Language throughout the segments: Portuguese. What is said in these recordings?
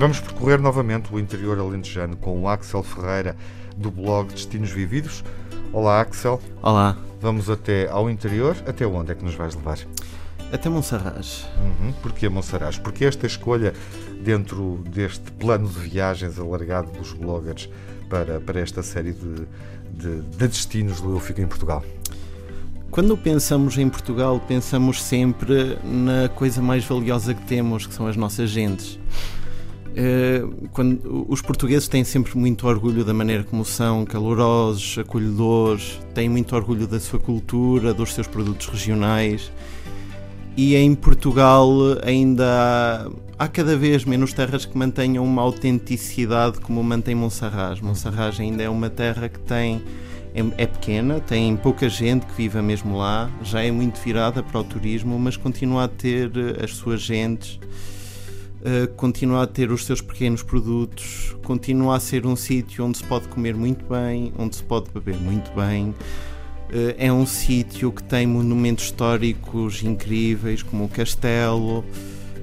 Vamos percorrer novamente o interior alentejano com o Axel Ferreira do blog Destinos Vividos. Olá, Axel. Olá. Vamos até ao interior. Até onde é que nos vais levar? Até Monsaraz. Uhum. Porquê Monsaraz? Porque esta escolha dentro deste plano de viagens alargado dos bloggers para, para esta série de, de, de destinos do Eu Fico em Portugal? Quando pensamos em Portugal, pensamos sempre na coisa mais valiosa que temos, que são as nossas gentes. Uh, quando, os portugueses têm sempre muito orgulho da maneira como são, calorosos, acolhedores, têm muito orgulho da sua cultura, dos seus produtos regionais. E em Portugal ainda há, há cada vez menos terras que mantenham uma autenticidade como mantém Monserrat. Monserrat ainda é uma terra que tem é, é, pequena, tem pouca gente que viva mesmo lá, já é muito virada para o turismo, mas continua a ter eh, as suas gentes, uh, continua a ter os seus pequenos produtos, continua a ser um sítio onde se pode comer muito bem, onde se pode beber muito bem. Uh, é um sítio que tem monumentos históricos incríveis, como o Castelo.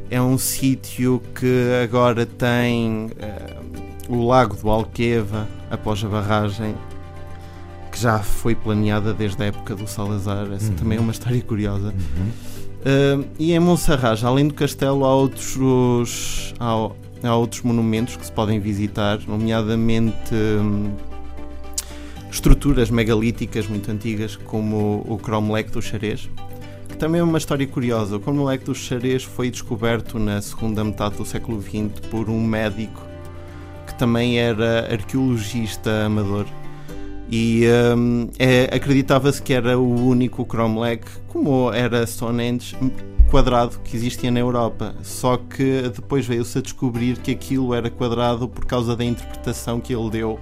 É um sítio que agora tem uh, o Lago do Alqueva, após a barragem que já foi planeada desde a época do Salazar. Essa uhum. também é uma história curiosa. Uhum. Uh, e em Monserrat, além do castelo, há outros, há, há, outros monumentos que se podem visitar, nomeadamente estruturas megalíticas muito antigas, como o, o Cromlech do Xarês, que também é uma história curiosa. O Cromlech do Xarês foi descoberto na segunda metade do século XX por um médico que também era arqueologista amador e um, é, acreditava-se que era o único Cromlech, como era Stonehenge, quadrado que existia na Europa. Só que depois veio-se a descobrir que aquilo era quadrado por causa da interpretação que ele deu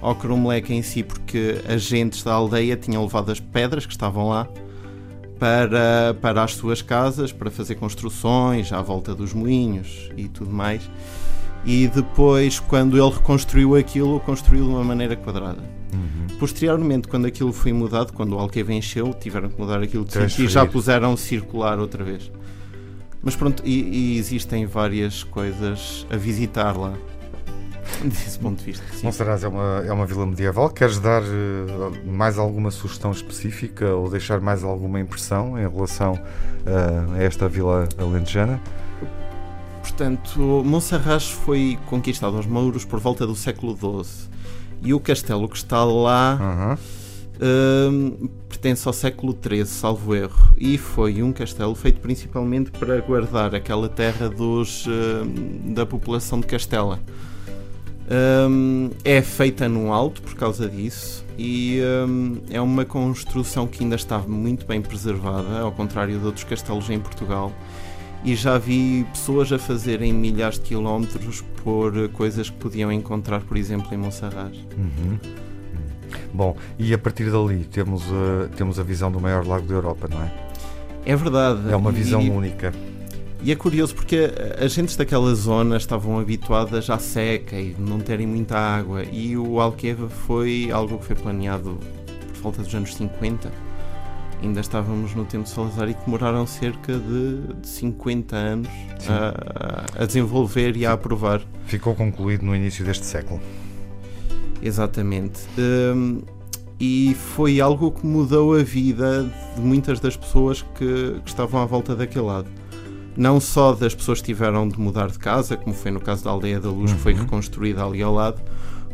ao Cromlech em si, porque agentes da aldeia tinham levado as pedras que estavam lá para, para as suas casas, para fazer construções à volta dos moinhos e tudo mais. E depois, quando ele reconstruiu aquilo, construiu de uma maneira quadrada. Uhum. Posteriormente, quando aquilo foi mudado, quando o Alqueva encheu, tiveram que mudar aquilo de sítio e já puseram circular outra vez. Mas pronto, e, e, existem várias coisas a visitar lá. Desse ponto de vista. Sim. Monsaraz é uma, é uma vila medieval. Queres dar uh, mais alguma sugestão específica ou deixar mais alguma impressão em relação uh, a esta vila alentejana? Portanto, Monserrat foi conquistado aos mouros por volta do século XII e o castelo que está lá uhum. uh, pertence ao século XIII, salvo erro, e foi um castelo feito principalmente para guardar aquela terra dos, uh, da população de Castela. Um, é feita no alto por causa disso e um, é uma construção que ainda está muito bem preservada, ao contrário de outros castelos em Portugal e já vi pessoas a fazerem milhares de quilómetros por coisas que podiam encontrar, por exemplo, em Monserrat. Uhum. Bom, e a partir dali temos a, temos a visão do maior lago da Europa, não é? É verdade. É uma visão e, única. E é curioso porque as gentes daquela zona estavam habituadas à seca e não terem muita água e o Alqueva foi algo que foi planeado por volta dos anos 50 ainda estávamos no tempo de Salazar e que demoraram cerca de, de 50 anos a, a, desenvolver e a aprovar. Ficou concluído no início deste século. Exatamente. Um, e foi algo que mudou a vida de muitas das pessoas que, que estavam à volta daquele lado. Não só das pessoas que tiveram de mudar de casa, como foi no caso da Aldeia da Luz, uhum. que foi uhum. reconstruída ali ao lado,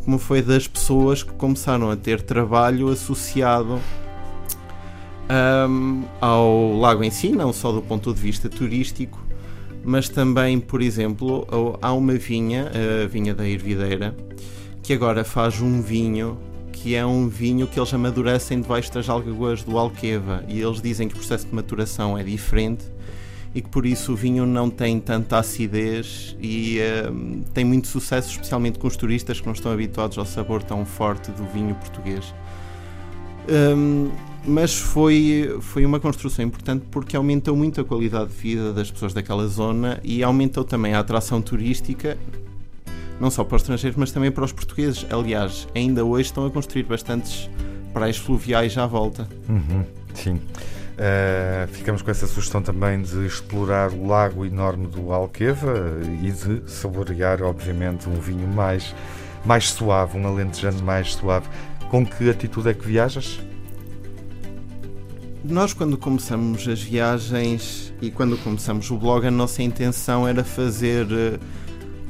como foi das pessoas que começaram a ter trabalho associado um, ao lago em si, não só do ponto de vista turístico, mas também, por exemplo, há uma vinha, a vinha da Ervideira, que agora faz um vinho que é um vinho que eles amadurecem debaixo das algaguas do Alqueva e eles dizem que o processo de maturação é diferente e que por isso o vinho não tem tanta acidez e tem muito sucesso, especialmente com os turistas que não estão habituados ao sabor tão forte do vinho português. Um, mas foi, foi uma construção importante porque aumentou muito a qualidade de vida das pessoas daquela zona e aumentou também a atração turística, não só para os estrangeiros, mas também para os portugueses. Aliás, ainda hoje estão a construir bastantes praias fluviais à volta. Uhum, sim. Uh, ficamos com essa sugestão também de explorar o lago enorme do Alqueva e de saborear, obviamente, um vinho mais, mais suave, um alentejano mais suave. Com que atitude é que viajas? Nós, quando começamos as viagens e quando começamos o blog, a nossa intenção era fazer uh,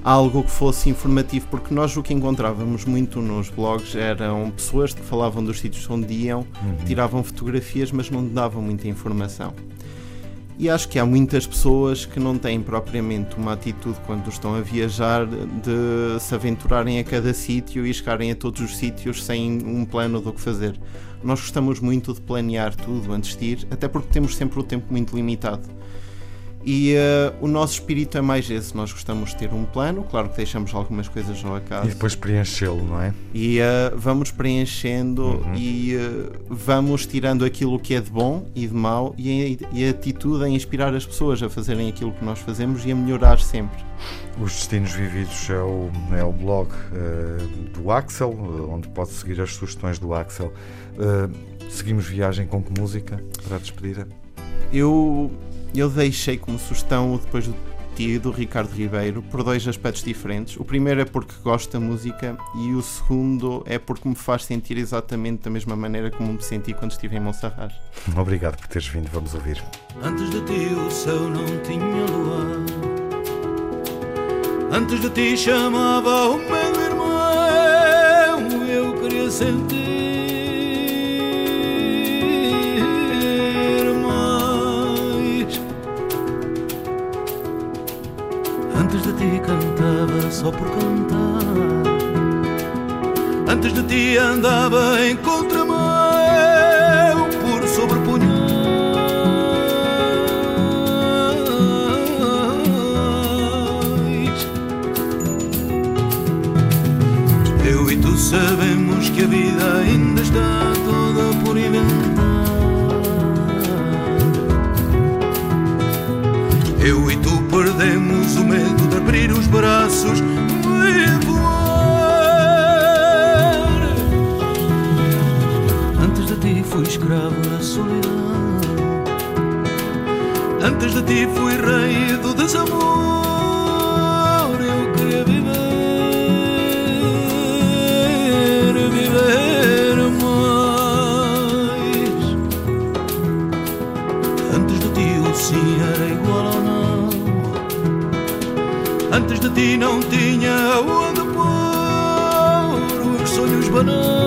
algo que fosse informativo, porque nós o que encontrávamos muito nos blogs eram pessoas que falavam dos sítios onde iam, uhum. tiravam fotografias, mas não davam muita informação. E acho que há muitas pessoas que não têm propriamente uma atitude quando estão a viajar de se aventurarem a cada sítio e chegarem a todos os sítios sem um plano do que fazer. Nós gostamos muito de planear tudo antes de ir, até porque temos sempre o tempo muito limitado. E uh, o nosso espírito é mais esse. Nós gostamos de ter um plano, claro que deixamos algumas coisas ao acaso. E depois preenchê-lo, não é? E uh, vamos preenchendo uhum. e uh, vamos tirando aquilo que é de bom e de mau e a, e a atitude a inspirar as pessoas a fazerem aquilo que nós fazemos e a melhorar sempre. Os Destinos Vividos é o, é o blog do Axel, onde pode seguir as sugestões do Axel. seguimos viagem com que música para a despedida? Eu eu deixei como sugestão depois do tio do Ricardo Ribeiro por dois aspectos diferentes. O primeiro é porque gosto da música e o segundo é porque me faz sentir exatamente da mesma maneira como me senti quando estive em Monserrat. Obrigado por teres vindo, vamos ouvir. Antes de ti o céu não tinha lua. Antes de ti chamava o meu irmão. Eu queria sentir ti cantava só por cantar. Antes de ti andava em contramão por sobrepunhais. Eu e tu sabemos que a vida ainda está toda por inventar. Eu e tu perdemos o medo de abrir os braços e voar. Antes de ti fui escravo da solidão. Antes de ti fui rei do desamor. Ti não tinha onde pôr os sonhos banais.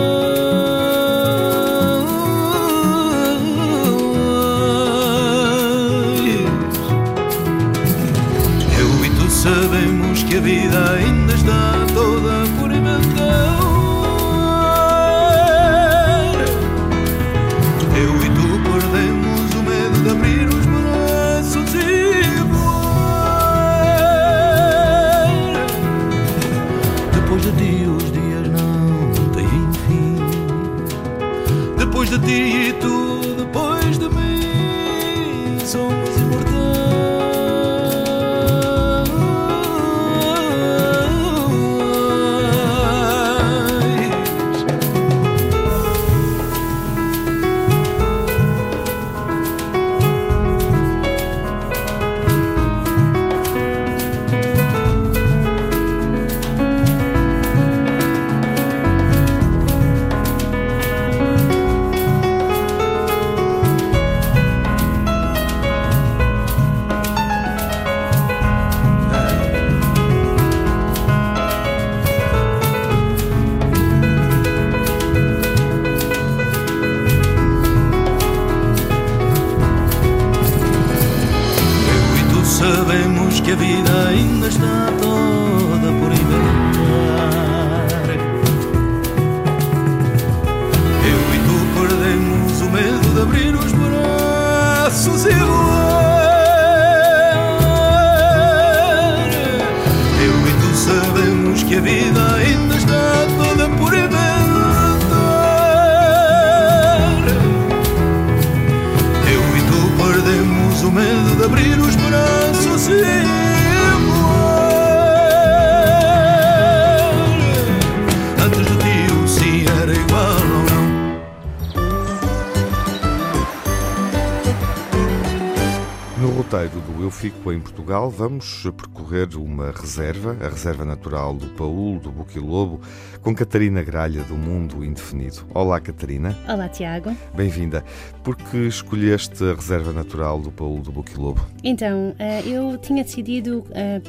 Vamos percorrer uma reserva, a Reserva Natural do Paúl, do Buquilobo, com Catarina Gralha, do Mundo Indefinido. Olá, Catarina. Olá, Tiago. Bem-vinda. Por que escolheste a Reserva Natural do Paúl, do Buquilobo? Então, eh, eu tinha decidido eh,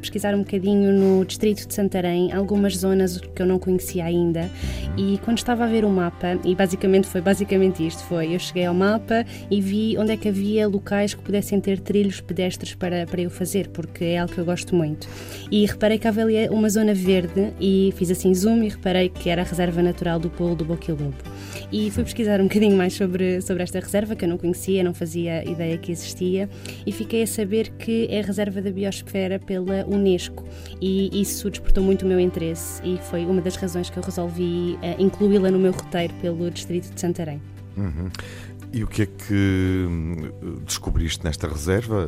pesquisar um bocadinho no distrito de Santarém, algumas zonas que eu não conhecia ainda, e quando estava a ver o mapa, e basicamente foi basicamente isto, foi, eu cheguei ao mapa e vi onde é que havia locais que pudessem ter trilhos pedestres para, para eu fazer, porque é algo que eu gosto muito. E reparei que havia ali uma zona verde e fiz assim zoom e reparei que era a reserva natural do Polo do Boquilobo. E fui pesquisar um bocadinho mais sobre, sobre esta reserva, que eu não conhecia, não fazia ideia que existia, e fiquei a saber que é reserva da biosfera pela Unesco, e isso despertou muito o meu interesse, e foi uma das razões que eu resolvi uh, incluí-la no meu roteiro pelo Distrito de Santarém. Uhum. E o que é que hum, descobriste nesta reserva?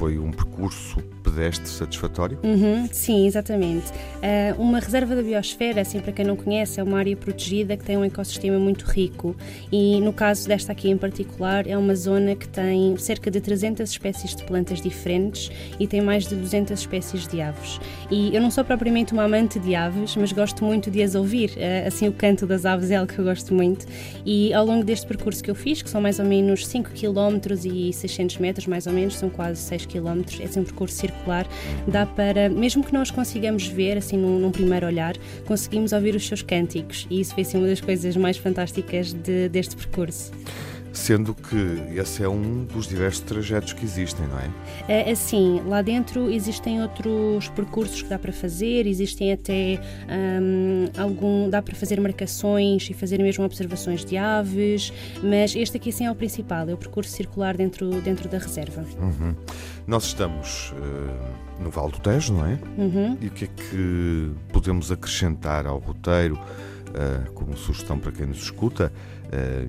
Foi um percurso pedestre satisfatório? Uhum, sim, exatamente. Uh, uma reserva da biosfera, assim para quem não conhece, é uma área protegida que tem um ecossistema muito rico e no caso desta aqui em particular é uma zona que tem cerca de 300 espécies de plantas diferentes e tem mais de 200 espécies de aves. E eu não sou propriamente uma amante de aves, mas gosto muito de as ouvir, uh, assim o canto das aves é algo que eu gosto muito e ao longo deste percurso que eu fiz, que são mais ou menos 5 km e 600 metros, mais ou menos, são quase 6 km, é um percurso circular, dá para, mesmo que nós consigamos ver, assim num, num primeiro olhar, conseguimos ouvir os seus cânticos e isso foi assim uma das coisas mais fantásticas de, deste percurso. Sendo que esse é um dos diversos trajetos que existem, não é? É assim, lá dentro existem outros percursos que dá para fazer, existem até um, algum. dá para fazer marcações e fazer mesmo observações de aves, mas este aqui sim é o principal, é o percurso circular dentro, dentro da reserva. Uhum. Nós estamos uh, no Val do Tejo, não é? Uhum. E o que é que podemos acrescentar ao roteiro? Uh, como sugestão para quem nos escuta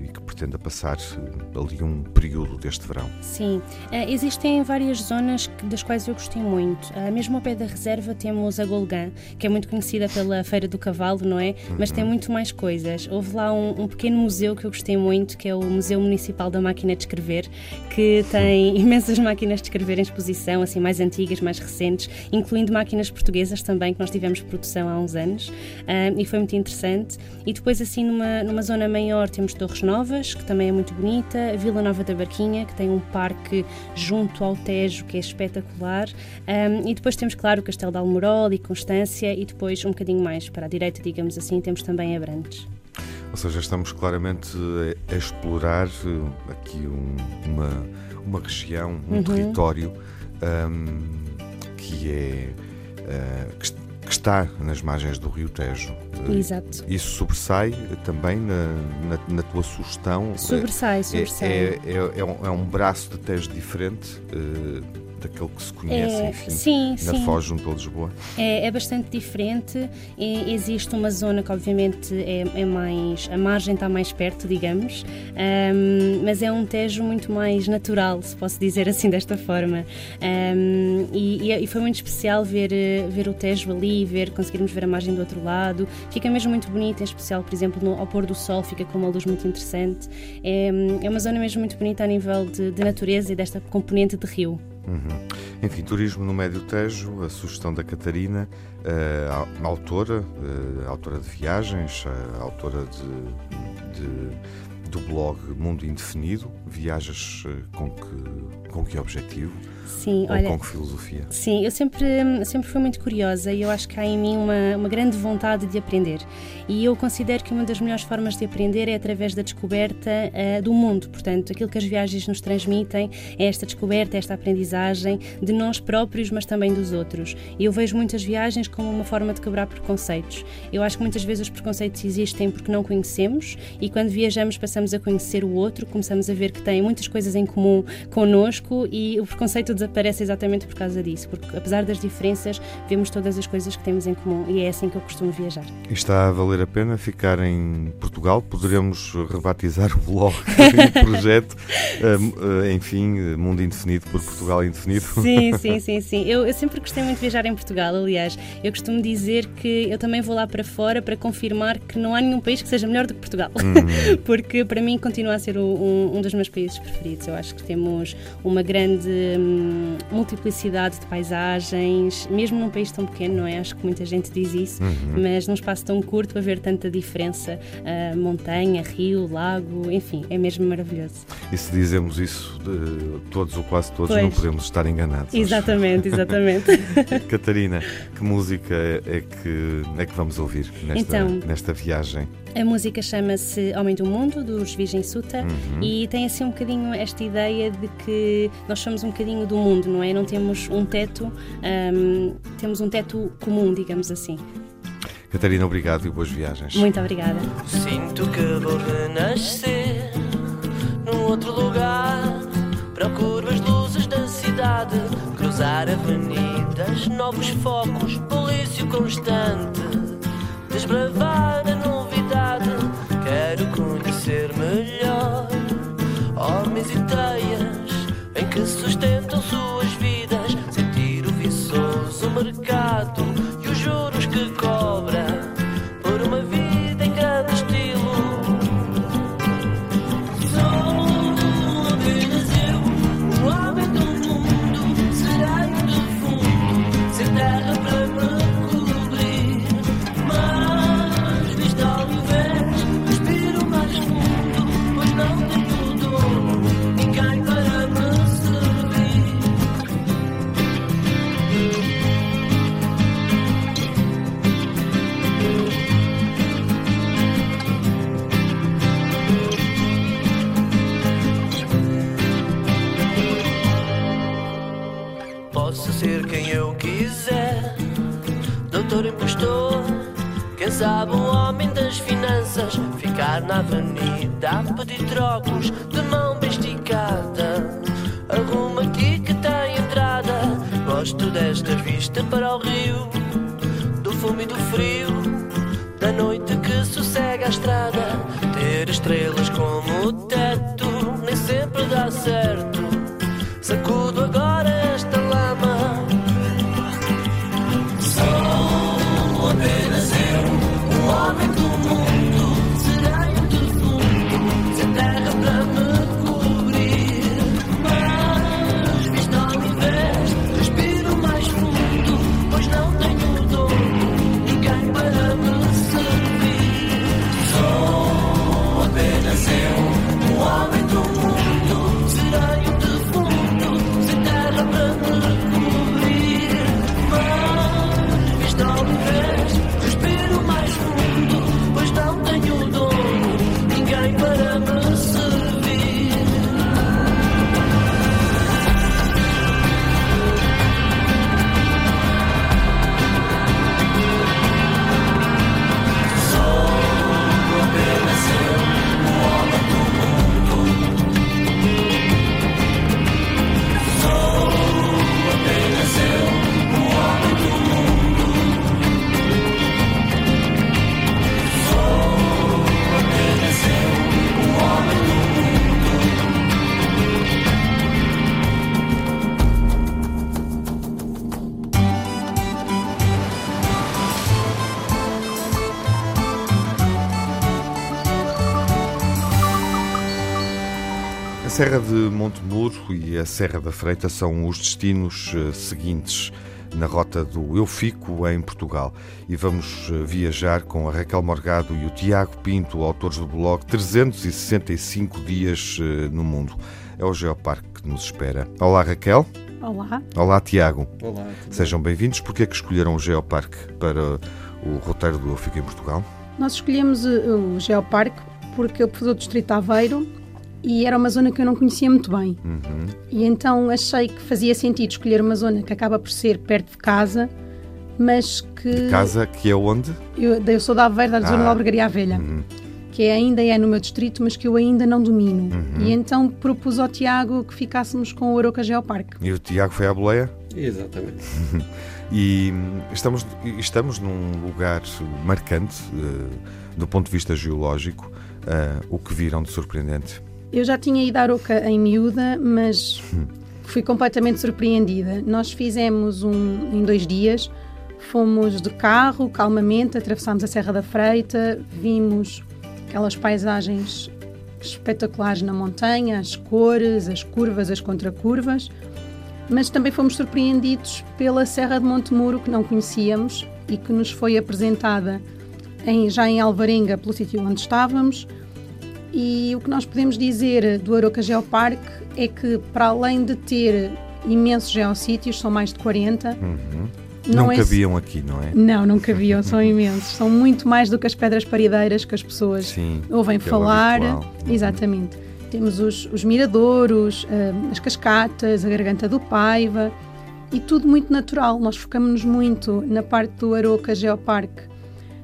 e que pretenda passar uh, ali um período deste verão. Sim, existem várias zonas das quais eu gostei muito. mesmo ao pé da reserva temos a Golgã, que é muito conhecida pela Feira do Cavalo, não é? Uhum. Mas tem muito mais coisas. Houve lá um, um, pequeno museu que eu gostei muito, que é o Museu Municipal da Máquina de Escrever, que tem imensas máquinas de escrever em exposição, assim mais antigas, mais recentes, incluindo máquinas portuguesas também, que nós tivemos produção há uns anos, e foi muito interessante. E depois, assim, numa, numa zona maior, temos Torres Novas, que também é muito bonita, Vila Nova da Barquinha, que tem um parque junto ao Tejo, que é espetacular. Um, e depois temos, claro, o Castelo de Almorol e Constância, e depois, um bocadinho mais para a direita, digamos assim, temos também Abrantes. Ou seja, estamos claramente a explorar eh, aqui um, uma, uma região, um uhum. território um, que é. Uh, que que está nas margens do Rio Tejo. Exato. Isso sobressai também na, na, na tua sugestão? Sobressai, sobressai. É, é, é, um, é um braço de Tejo diferente? Daquele que se conhece, é, enfim, sim, na sim. Foz junto a Lisboa? É, é bastante diferente. É, existe uma zona que, obviamente, é, é, mais. a margem está mais perto, digamos, um, mas é um Tejo muito mais natural, se posso dizer assim, desta forma. Um, e, e, foi muito especial ver, ver o Tejo ali, ver, conseguirmos ver a margem do outro lado. Fica mesmo muito bonito, em especial, por exemplo, no, ao pôr do sol, fica com uma luz muito interessante. É, é uma zona mesmo muito bonita a nível de, de natureza e desta componente de rio. Uhum. Enfim, turismo no Médio Tejo, a sugestão da Catarina, uh, autora, uh, autora de viagens, uh, autora de, de, do blog Mundo Indefinido. Viajas com que, com que objetivo? Sim, Ou olha, com que filosofia? Sim, eu sempre, sempre fui muito curiosa e eu acho que há em mim uma, uma grande vontade de aprender. E eu considero que uma das melhores formas de aprender é através da descoberta uh, do mundo. Portanto, aquilo que as viagens nos transmitem é esta descoberta, esta aprendizagem de nós próprios, mas também dos outros. E eu vejo muitas viagens como uma forma de quebrar preconceitos. Eu acho que muitas vezes os preconceitos existem porque não conhecemos e quando viajamos passamos a conhecer o outro, começamos a ver que tem muitas coisas em comum connosco e o preconceito desaparece exatamente por causa disso, porque apesar das diferenças, vemos todas as coisas que temos em comum e é assim que eu costumo viajar. E está a valer a pena ficar em Portugal? Poderemos rebatizar o blog e o projeto, uh, enfim, Mundo Indefinido por Portugal Indefinido? Sim, sim, sim, sim. Eu, eu sempre gostei muito de viajar em Portugal, aliás. Eu costumo dizer que eu também vou lá para fora para confirmar que não há nenhum país que seja melhor do que Portugal. Uhum. porque para mim continua a ser um, um, dos meus países preferidos. Eu acho que temos uma grande hum, multiplicidade de paisagens, mesmo num país tão pequeno, não é? Acho que muita gente diz isso, uhum. mas num espaço tão curto haver tanta diferença, uh, montanha, rio, lago, enfim, é mesmo maravilhoso. E se dizemos isso de todos ou quase todos, pois. não podemos estar enganados. Exatamente, exatamente. Catarina, que música é que, é que vamos ouvir nesta, então, nesta viagem? A música chama-se Homem do Mundo, dos Virgem Suta, uhum. e tem assim um bocadinho esta ideia de que nós somos um bocadinho do mundo, não é? Não temos um teto, um, temos um teto comum, digamos assim. Catarina, obrigado e boas viagens. Muito obrigada. Sinto que vou renascer num outro lugar. Procuro as luzes da cidade, cruzar avenidas, novos focos, polício constante, desbravar a novidade. Quero conhecer melhor. Homens e teias em que sustentam suas vidas, sentir o viçoso mercado e os juros que cobra Serra de Montemuro e a Serra da Freita são os destinos eh, seguintes na rota do Eu Fico em Portugal. E vamos eh, viajar com a Raquel Morgado e o Tiago Pinto, autores do blog 365 Dias eh, no Mundo. É o Geoparque que nos espera. Olá, Raquel. Olá. Olá, Tiago. Olá. Sejam bem-vindos. Porquê é que escolheram o Geoparque para o roteiro do Eu Fico em Portugal? Nós escolhemos o Geoparque porque eu sou do Distrito Aveiro e era uma zona que eu não conhecia muito bem. Uhum. E então achei que fazia sentido escolher uma zona que acaba por ser perto de casa, mas que. Casa que é onde? Eu, eu sou da Aveiro, da zona Ah. da Albergaria Velha, Uhum. que é- ainda é no meu distrito, mas que eu ainda não domino. E então propus ao Tiago que ficássemos com o Aroca Geoparque. E o Tiago foi à boleia? Exatamente. E estamos, estamos num lugar marcante eh, do ponto de vista geológico. Eh, o que viram de surpreendente? Eu já tinha ido a Aroca em miúda, mas fui completamente surpreendida. Nós fizemos um em dois dias, fomos de carro, calmamente, atravessámos a Serra da Freita, vimos aquelas paisagens espetaculares na montanha, as cores, as curvas, as contracurvas, mas também fomos surpreendidos pela Serra de Montemuro, que não conhecíamos e que nos foi apresentada em- já em Alvarenga, pelo sítio onde estávamos. E o que nós podemos dizer do Aroca Geoparque é que, para além de ter imensos geossítios, são mais de 40, Não, é cabiam aqui, não é? não, não cabiam, são imensos. São muito mais do que as pedras parideiras que as pessoas Sim. ouvem aquele falar. habitual. Uhum. Exatamente. Temos os, os miradouros, ah, as cascatas, a garganta do Paiva e tudo muito natural. Nós focamos-nos muito na parte do Aroca Geoparque,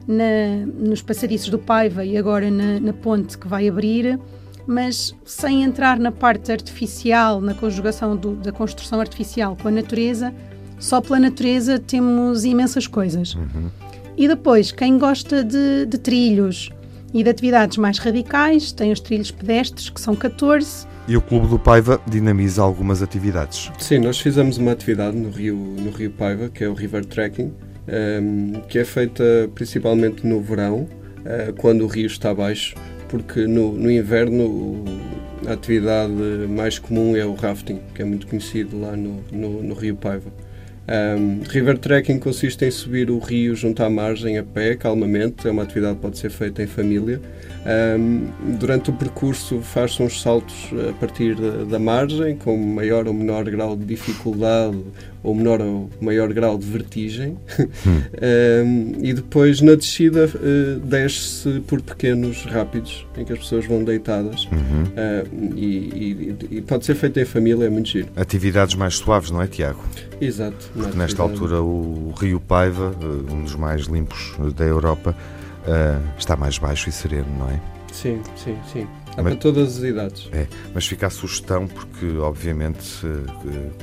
na, nos passadiços do Paiva e agora na, na ponte que vai abrir, mas sem entrar na parte artificial, na conjugação do- da construção artificial com a natureza. Só pela natureza temos imensas coisas. E depois, quem gosta de, de trilhos e de atividades mais radicais, tem os trilhos pedestres, que são 14. E o Clube do Paiva dinamiza algumas atividades. Sim, nós fizemos uma atividade no Rio, no Rio Paiva, que é o River Trekking, que é feita principalmente no verão, eh, quando o rio está baixo, porque no, no inverno a atividade mais comum é o rafting, que é muito conhecido lá no, no, no Rio Paiva. Ehm, river Trekking consiste em subir o rio junto à margem a pé, calmamente, é uma atividade que pode ser feita em família. Ehm, durante o percurso faz-se uns saltos a partir da, da margem, com maior ou menor grau de dificuldade ou menor ou maior grau de vertigem. Ehm, e depois na descida eh, desce-se por pequenos rápidos, em que as pessoas vão deitadas. Uhum. Ehm, e, e- e pode ser feito em família, é muito giro. Atividades mais suaves, não é, Tiago? Exato. Porque nesta altura o Rio Paiva, eh, um dos mais limpos da Europa, eh, está mais baixo e sereno, não é? Sim, sim, sim. Há Mas- para todas as idades. É, mas fica a sugestão porque, obviamente,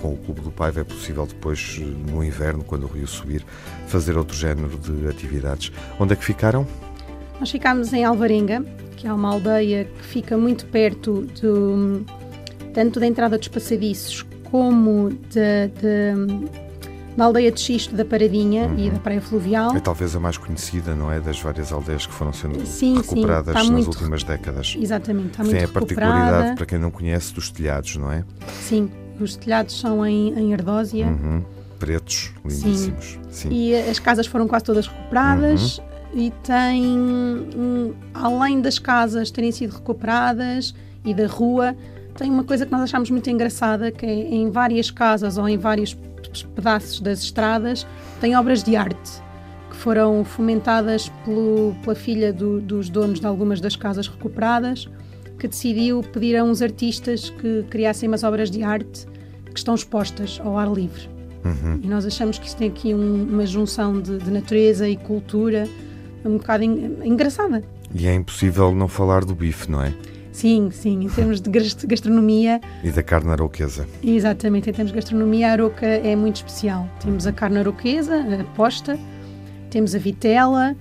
com o Clube do Paiva é possível depois, no inverno, quando o rio subir, fazer outro género de atividades. Onde é que ficaram? Nós ficámos em Alvarenga, que é uma aldeia que fica muito perto do, tanto da entrada dos passadiços como da, da, da aldeia de Xisto da Paradinha e da Praia Fluvial. É talvez a mais conhecida, não é? Das várias aldeias que foram sendo Sim, sim, recuperadas está nas muito últimas décadas. Exatamente, está Tem muito a particularidade, recuperada. para quem não conhece, dos telhados, não é? Sim, os telhados são em, em ardósia. Uhum. Pretos, lindíssimos. Sim. E as casas foram quase todas recuperadas Uhum. e tem, além das casas terem sido recuperadas e da rua, tem uma coisa que nós achamos muito engraçada, que é em várias casas ou em vários pedaços das estradas, tem obras de arte que foram fomentadas pelo- pela filha do- dos donos de algumas das casas recuperadas, que decidiu pedir a uns artistas que criassem umas obras de arte que estão expostas ao ar livre. Uhum. E nós achamos que isso tem aqui um- uma junção de, de natureza e cultura um bocado en- engraçada. E é impossível não falar do bife, não é? Sim, sim, em termos de gast- gastronomia, E da carne aroquesa. exatamente, em termos de gastronomia, a aroca é muito especial. Temos a carne aroquesa, a posta, temos a vitela,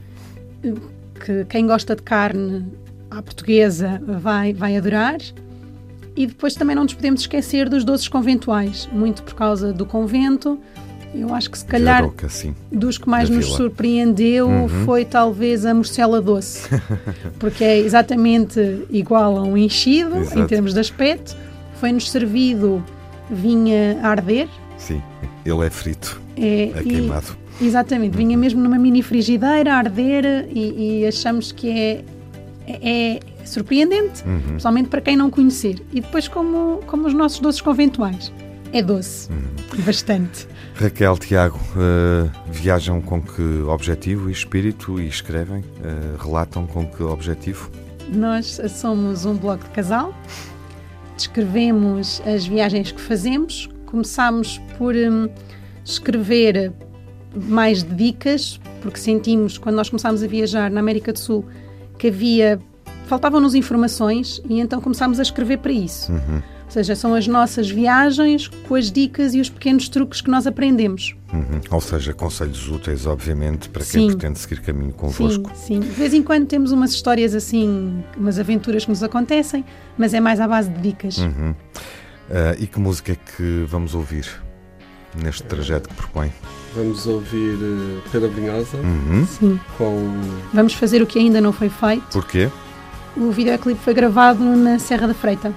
que quem gosta de carne à portuguesa vai, vai adorar. E depois também não nos podemos esquecer dos doces conventuais, muito por causa do convento. Eu acho que se calhar aroca, sim. dos que mais Da nos vila. surpreendeu Uhum. foi talvez a morcela doce, porque é exatamente igual a um enchido Exato. em termos de aspecto. Foi-nos servido vinha a arder. Sim. Ele é frito, É, é e- queimado. exatamente, vinha mesmo numa mini frigideira a arder e, e achamos que é, é, é surpreendente, Uhum. principalmente para quem não conhecer. E depois, como, como os nossos doces conventuais, é doce, Uhum. bastante. Raquel, Tiago, eh, viajam com que objetivo e espírito e escrevem? eh, relatam com que objetivo? Nós somos um blog de casal, descrevemos as viagens que fazemos, começámos por hum, escrever mais de dicas, porque sentimos, quando nós começámos a viajar na América do Sul, que havia. faltavam-nos informações e então começámos a escrever para isso. Uhum. Ou seja, são as nossas viagens com as dicas e os pequenos truques que nós aprendemos. Uhum. Ou seja, conselhos úteis, obviamente, para quem Sim. pretende seguir caminho Sim, convosco. sim. De vez em quando temos umas histórias assim, umas aventuras que nos acontecem, mas é mais à base de dicas. Uhum. Eh, e que música é que vamos ouvir neste trajeto que propõe? Vamos ouvir eh, Pedro Brunhosa Uhum. Sim. com Vamos fazer o que ainda não foi feito. Porquê? O videoclipe foi gravado na Serra da Freita.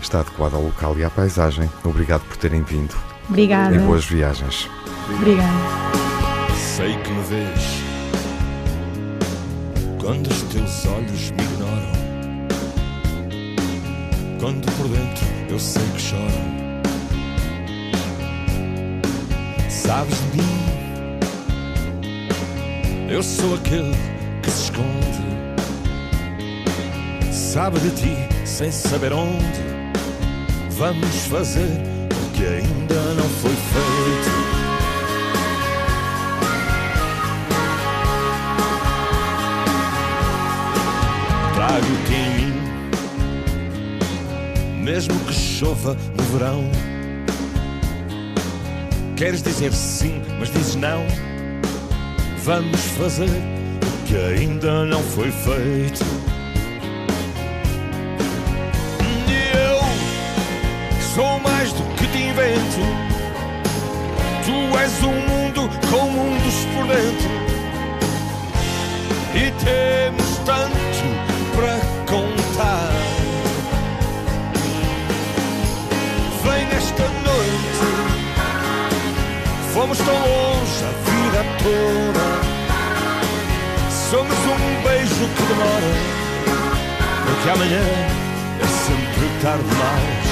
Está adequado ao local e à paisagem. Obrigado por terem vindo Obrigada. e boas viagens. Obrigada. Sei que me vês quando os teus olhos me ignoram. Quando por dentro eu sei que choram. Sabes de mim? Eu sou aquele que se esconde. Sabe de ti sem saber onde. Vamos fazer o que ainda não foi feito. trago-te em mim, mesmo que chova no verão. Queres dizer sim, mas dizes não. Vamos fazer o que ainda não foi feito. Invento. Tu és um mundo com mundos por dentro. E temos tanto para contar. Vem esta noite, fomos tão longe a vida toda. Somos um beijo que demora, porque amanhã é sempre tarde demais.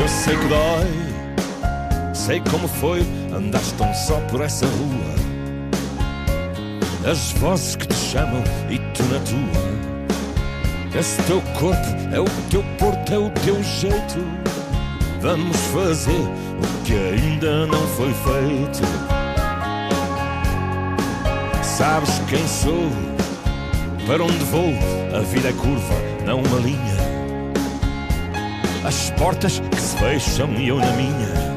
Eu sei que dói, sei como foi, andaste tão só por essa rua as vozes que te chamam e tu na tua. Esse teu corpo é o teu porto, é o teu jeito. Vamos fazer o que ainda não foi feito. Sabes quem sou, para onde vou, a vida é curva, não uma linha. As portas que se fecham e eu na minha.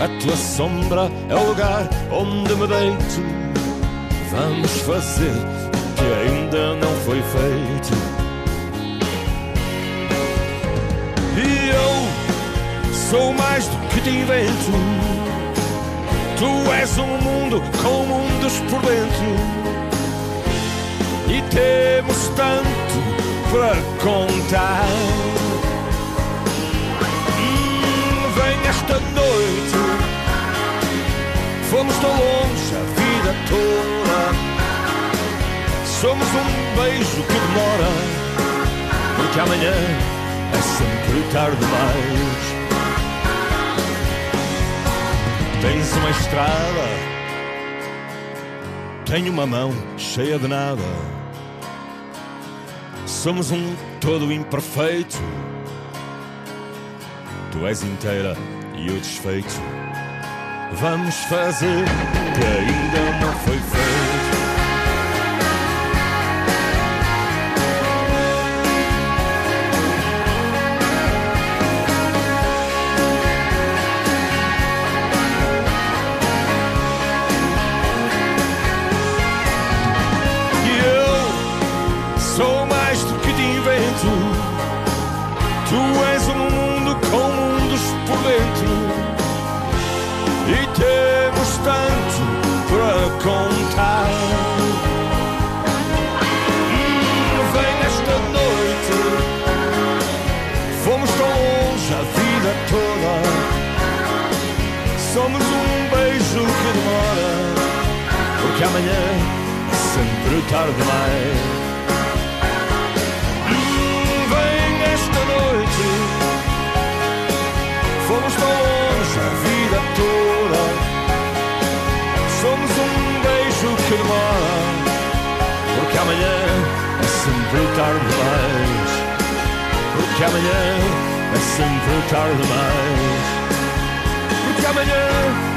A tua sombra é o lugar onde me deito. Vamos fazer o que ainda não foi feito. E eu sou mais do que te invento. Tu és um mundo com mundos por dentro. E temos tanto para contar. Esta noite. Fomos tão longe a vida toda. Somos um beijo que demora, porque amanhã é sempre tarde demais. Tens uma estrada, tenho uma mão cheia de nada. Somos um todo imperfeito. Tu és inteira e eu desfeito. Vamos fazer o que ainda não foi feito. Porque amanhã é sempre tarde demais. Hum, vem esta noite. Fomos tão longe a vida toda. Somos um beijo que demora. Porque amanhã é sempre tarde demais. Porque amanhã é sempre tarde demais. Porque amanhã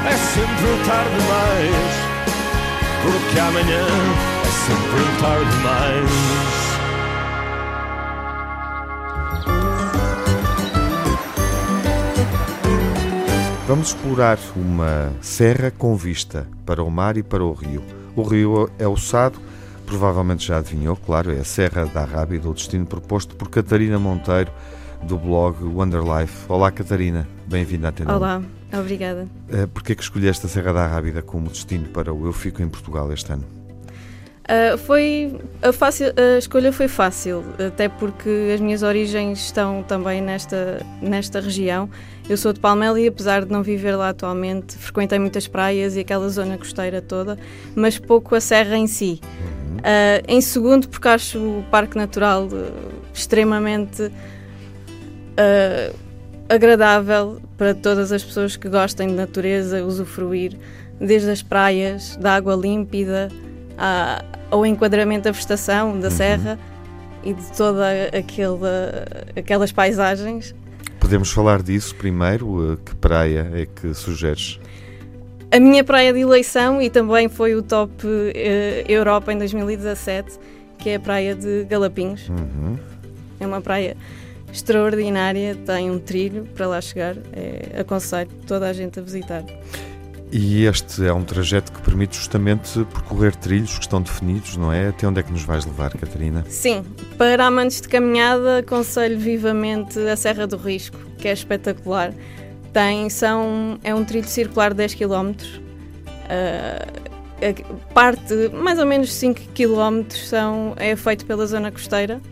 é sempre tarde demais. Porque amanhã é sempre tarde demais. Vamos explorar uma serra com vista para o mar e para o rio. O rio é o Sado, provavelmente já adivinhou, claro, é a Serra da Rábida, o destino proposto por Catarina Monteiro, do blog Wonderlife. Olá, Catarina, bem-vinda à Antena Olá, obrigada. Uh, Porquê que escolheste a Serra da Rábida como destino para o Eu Fico em Portugal este ano? Ah, foi a, fácil, a escolha foi fácil, até porque as minhas origens estão também nesta, nesta região. Eu sou de Palmela e apesar de não viver lá atualmente, frequentei muitas praias e aquela zona costeira toda, mas pouco a serra em si. Ah, em segundo, porque acho o Parque Natural extremamente ah, agradável para todas as pessoas que gostem de natureza, usufruir, desde as praias, da água límpida, a- ao enquadramento da vegetação, da serra e de todas aquelas paisagens. Podemos falar disso primeiro? Eh, Que praia é que sugeres? A minha praia de eleição e também foi o top eh, Europa em 2017, que é a praia de Galapinhos. Uhum. É uma praia extraordinária, tem um trilho para lá chegar. É, aconselho toda a gente a visitar. E este é um trajeto que permite justamente percorrer trilhos que estão definidos, não é? Até onde é que nos vais levar, Catarina? Sim, para amantes de caminhada, aconselho vivamente a Serra do Risco, que é espetacular. Tem, são, é um trilho circular de 10 km. parte, mais ou menos 5 km, são, é feito pela zona costeira.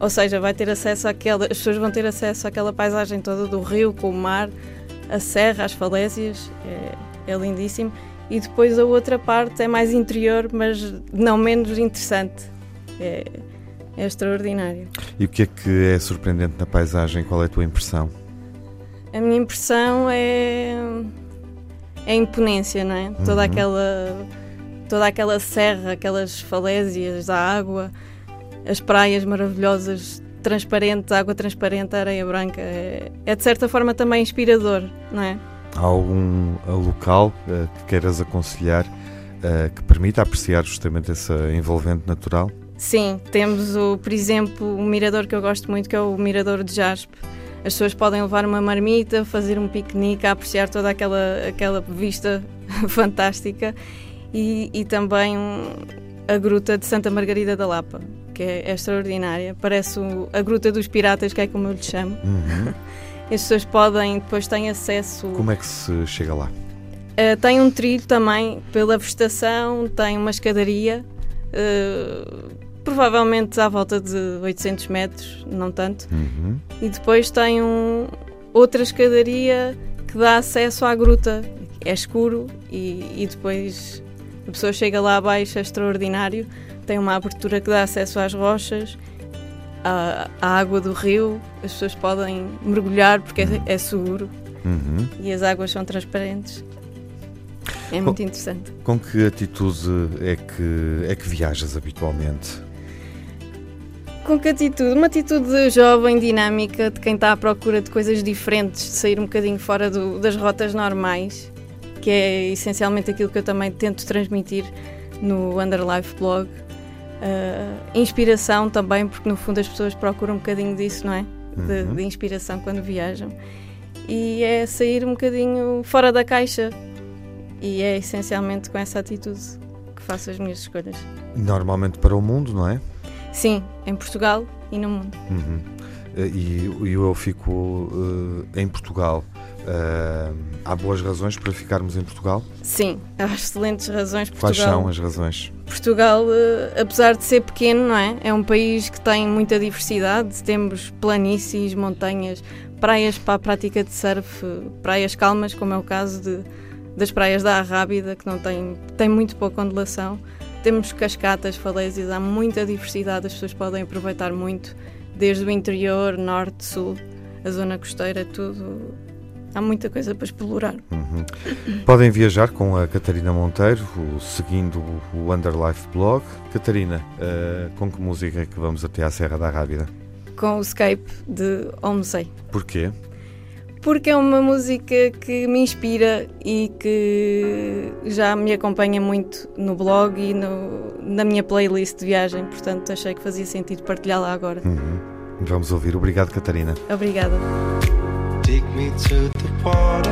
Ou seja, vai ter acesso àquela, as pessoas vão ter acesso àquela paisagem toda do rio, com o mar, a serra, as falésias. É, é lindíssimo. E depois a outra parte é mais interior, mas não menos interessante. É, é extraordinário. E o que é que é surpreendente na paisagem? Qual é a tua impressão? A minha impressão é, é a imponência, não é? Toda Uhum. aquela toda aquela serra, aquelas falésias da água, as praias maravilhosas, transparentes, água transparente, areia branca. É, é de certa forma também inspirador, não é? Há algum local eh, que queiras aconselhar eh, que permita apreciar justamente esse envolvente natural? Sim, temos, o, por exemplo, um mirador que eu gosto muito, que é o Mirador de Jaspe. As pessoas podem levar uma marmita, fazer um piquenique, a apreciar toda aquela, aquela vista fantástica. E, e também um- a Gruta de Santa Margarida da Lapa, que é, é extraordinária. Parece o- a Gruta dos Piratas, que é como eu lhe chamo. Uhum. As pessoas podem, depois têm acesso. Como é que se chega lá? Uh, tem um trilho também pela vegetação, tem uma escadaria, uh, provavelmente à volta de 800 metros, não tanto. Uhum. E depois tem um, outra escadaria que dá acesso à gruta. É escuro e, e depois a pessoa chega lá abaixo, é extraordinário. Tem uma abertura que dá acesso às rochas, à, à água do rio. As pessoas podem mergulhar porque é, é seguro Uhum. e as águas são transparentes. É muito interessante. Com que atitude é que, é que viajas habitualmente? Com que atitude? Uma atitude jovem, dinâmica, de quem está à procura de coisas diferentes, de sair um bocadinho fora do- das rotas normais, que é essencialmente aquilo que eu também tento transmitir no Underlife blog. Ah, inspiração também, porque no fundo as pessoas procuram um bocadinho disso, não é? De, Uhum. de inspiração quando viajam. E é sair um bocadinho fora da caixa. E é essencialmente com essa atitude que faço as minhas escolhas. Normalmente para o mundo, não é? Sim, em Portugal e no mundo. Uhum. E, eu fico eh, em Portugal. Eh, há boas razões para ficarmos em Portugal? Sim, há excelentes razões. Quais Portugal, são as razões? Portugal, eh, apesar de ser pequeno, não é? É um país que tem muita diversidade. Temos planícies, montanhas, praias para a prática de surf, praias calmas, como é o caso de, das praias da Arrábida, que não tem, tem muito pouca ondulação. Temos cascatas, falésias, há muita diversidade, as pessoas podem aproveitar muito, desde o interior, norte, sul, a zona costeira, tudo. Há muita coisa para explorar. Uhum. Podem viajar com a Catarina Monteiro, seguindo o- Underlife blog. Catarina, eh, com que música é que vamos até à Serra da Rábida? Com o Skype de Olmsei. Porquê? Porque é uma música que me inspira e que já me acompanha muito no blog e no- na minha playlist de viagem, portanto achei que fazia sentido partilhá-la agora. Uhum. Vamos ouvir. Obrigado, Catarina. Obrigada. Take me to the water.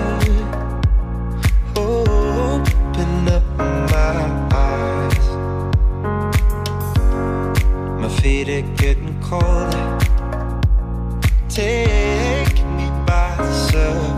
Open up my eyes. My feet are getting cold. Take me by surprise.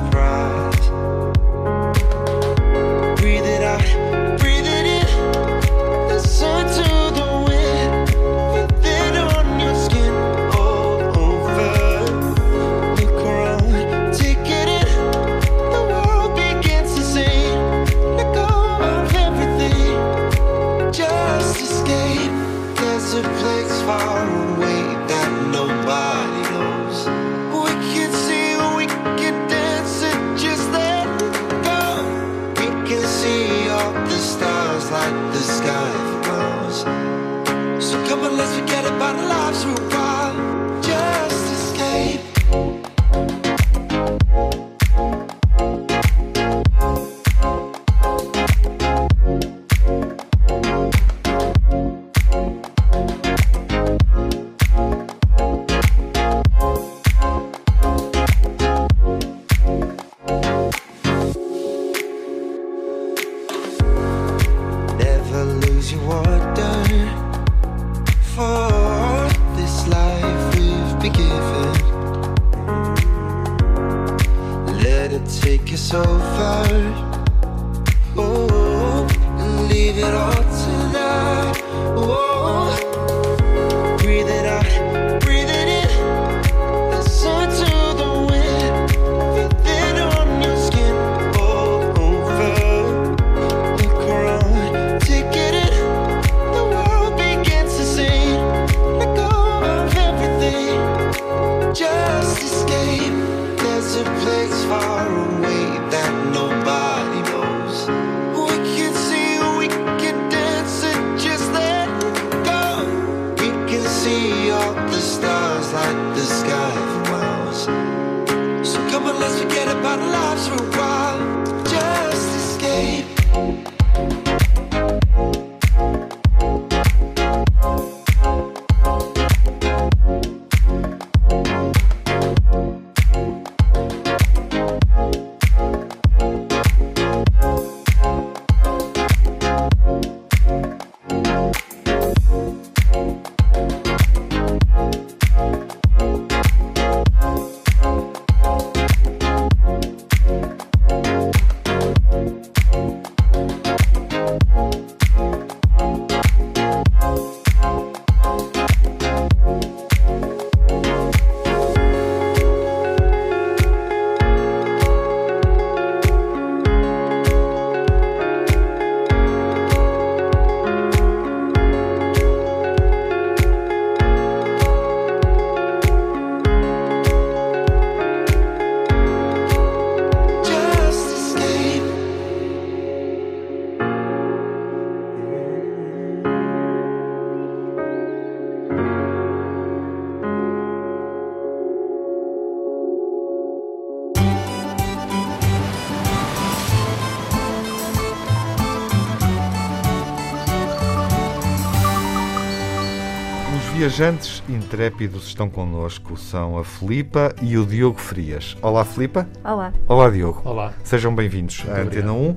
Viajantes intrépidos estão connosco, são a Filipa e o Diogo Frias. Olá, Filipa. Olá. Olá, Diogo. Olá. Sejam bem-vindos à Antena 1. Uh,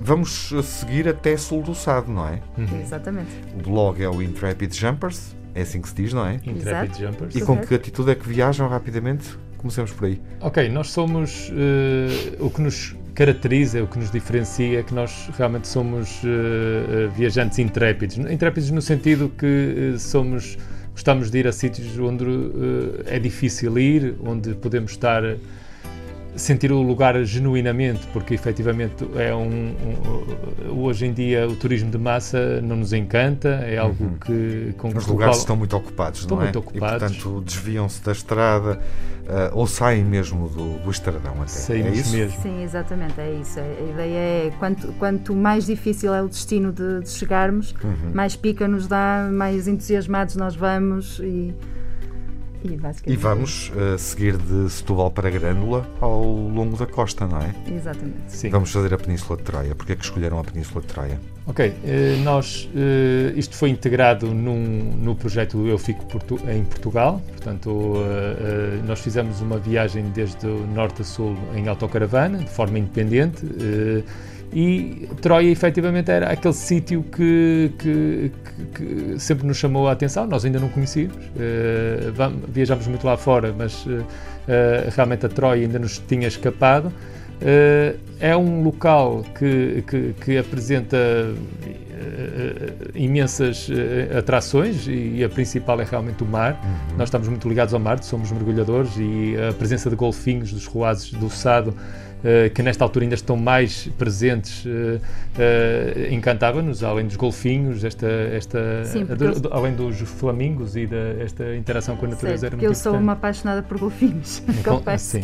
vamos seguir até Sul do Sado, não é? Exatamente. O blog é o Intrepid Jumpers, é assim que se diz, não é? Intrepid Exato. Jumpers. E com que atitude é que viajam rapidamente? Comecemos por aí. Ok, nós somos. eh, o que nos caracteriza, o que nos diferencia é que nós realmente somos eh, eh, viajantes intrépidos. Intrépidos no sentido que eh, somos. Gostamos de ir a sítios onde eh, é difícil ir, onde podemos estar. Sentir o lugar genuinamente, porque efetivamente é um, um- hoje em dia o turismo de massa não nos encanta, é algo que com Os lugares qual- estão muito ocupados, Estão não é? muito ocupados. E, portanto, desviam-se da estrada uh, ou saem mesmo do, do estradão até. saímos é isso? mesmo. Sim, exatamente, é isso. A ideia é quanto, quanto mais difícil é o destino de, de chegarmos, Uhum. mais pica nos dá, mais entusiasmados nós vamos e, e basicamente. E vamos uh, seguir de Setúbal para Grândola ao longo da costa, não é? Exatamente. Sim. Vamos fazer a Península de Troia. Porquê é que escolheram a Península de Troia? Ok, eh, nós, eh, isto foi integrado num, no projeto Eu Fico Portu- em Portugal, portanto, nós fizemos uma viagem desde o norte a sul em autocaravana, de forma independente, e Troia efetivamente era aquele sítio que, que- que- que sempre nos chamou a atenção, nós ainda não conhecíamos, eh, vam- viajámos muito lá fora, mas eh, realmente a Troia ainda nos tinha escapado. Eh, é um local que, que, que apresenta eh, imensas eh, atrações e a principal é realmente o mar. Nós estamos muito ligados ao mar, somos mergulhadores e a presença de golfinhos dos ruazes do Sado, eh, que nesta altura ainda estão mais presentes, eh, eh, encantava-nos, além dos golfinhos, esta, esta, Sim, do- eu- do- além dos flamingos e da, esta interação com a natureza Certo, era muito eu sou uma apaixonada por golfinhos, confesso. Sim.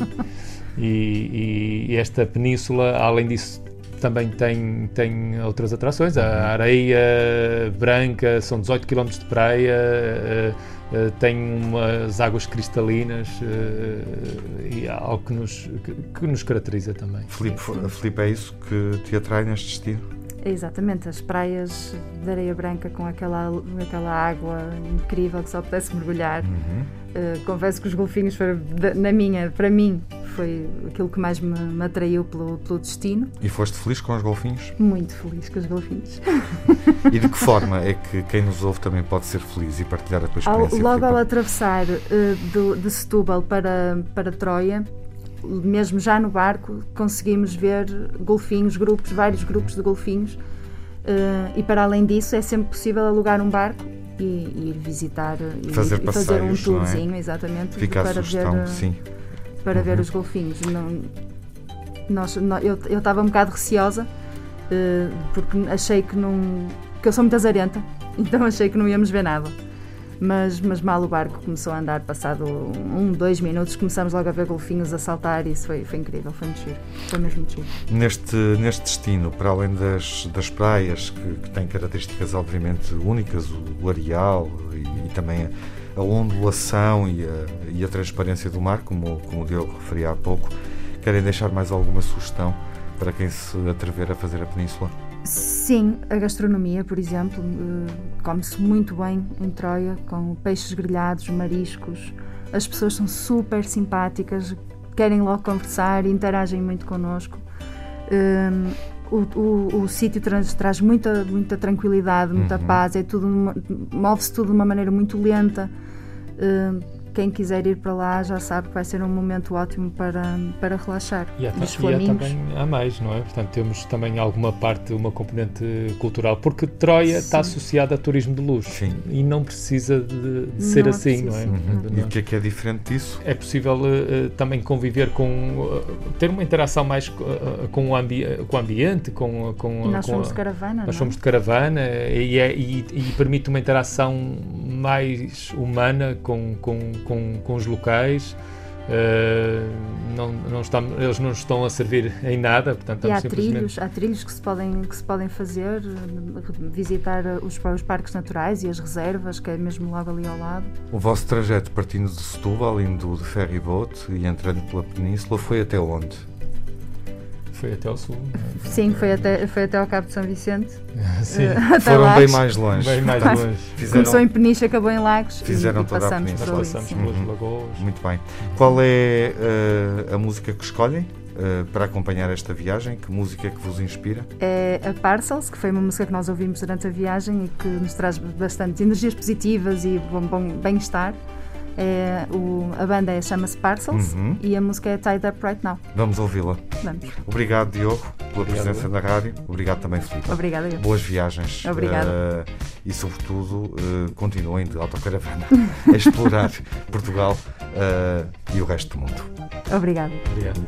E, e- e esta península, além disso, também tem, tem outras atrações. Uhum. A areia branca, são 18 km de praia, eh, eh, tem umas águas cristalinas eh, e é algo que nos, que, que nos caracteriza também. Filipe, Filipe, é isso que te atrai neste destino? Exatamente, as praias de areia branca com aquela, aquela água incrível que só pudesse mergulhar. Uh, confesso que os golfinhos foram, na minha, para mim, foi aquilo que mais me, me atraiu pelo, pelo destino. E foste feliz com os golfinhos? Muito feliz com os golfinhos. E de que forma é que quem nos ouve também pode ser feliz e partilhar a tua Ao- experiência? logo ao atravessar uh, do, de Setúbal para, para Troia, mesmo já no barco, conseguimos ver golfinhos, grupos, vários grupos de golfinhos. eh, e para além disso, é sempre possível alugar um barco e, e ir visitar e ir- Fazer e fazer um não é? tourzinho, exatamente, Fica para ver, sugestão, eh, sim. para ver Uhum. os golfinhos. Não, nós, nó- eu eu estava um bocado receosa eh, porque achei que não. que eu sou muito azarenta, então achei que não íamos ver nada. Mas, mas mal o barco começou a andar, passado um, dois minutos, começamos logo a ver golfinhos a saltar e isso foi, foi incrível, foi muito giro. Foi mesmo muito giro. Neste, neste destino, para além das, das praias, que, que têm características obviamente únicas, o, o areal e, e também a, a ondulação e a, e a transparência do mar, como, como o Diogo referia há pouco, querem deixar mais alguma sugestão para quem se atrever a fazer a península? Sim, a gastronomia, por exemplo, eh, come-se muito bem em Troia, com peixes grelhados, mariscos. As pessoas são super simpáticas, querem logo conversar, interagem muito connosco. Hum, o o, o sítio traz, traz muita, muita tranquilidade, muita Uhum. paz, é tudo move-se tudo de uma maneira muito lenta. Quem quiser ir para lá já sabe que vai ser um momento ótimo para, para relaxar. E há, e há também há mais, não é? Portanto, temos também alguma parte, uma componente cultural, porque Troia está Sim. associada a turismo de luxo Sim. e não precisa de, de Não ser é assim, não é? Uhum. E não- o que é que é diferente disso? é possível eh, também conviver com uh, ter uma interação mais uh, com, o ambi com o ambiente com, com, E nós com somos a- de caravana, nós não é? somos de caravana e, é- e- e permite uma interação mais humana com, com, com, com os locais Eh, não, não estamos, eles não estão a servir em nada portanto E há simplesmente trilhos, há trilhos que se podem, que se podem fazer, visitar os, os parques naturais e as reservas, que é mesmo logo ali ao lado. O vosso trajeto partindo de Setúbal, indo de ferry boat e entrando pela península, foi até onde? Foi até ao sul não é? Sim, foi até, foi até ao Cabo de São Vicente. Sim, até Foram Lagos. bem mais longe. bem mais longe Fizeram... Começou em Peniche, acabou em Lagos e- Fizeram e, toda a passamos península. por passamos sim. pelas Uhum. lagoas Muito bem. Qual é eh, a música que escolhem eh, para acompanhar esta viagem? Que música é que vos inspira? É a Parcels, que foi uma música que nós ouvimos durante a viagem e que nos traz bastante energias positivas e bom, bom bem-estar. É, o- a banda é- chama-se Parcels Uhum. e a música é Tied Up Right Now. Vamos ouvi-la. Vamos. Obrigado, Diogo, pela Obrigado. presença na rádio. Obrigado também, Filipe. Obrigada. eu. Boas viagens. Obrigada. Eh, e, sobretudo, eh, continuem de autocaravana a explorar Portugal eh, e o resto do mundo. Obrigada. Obrigado.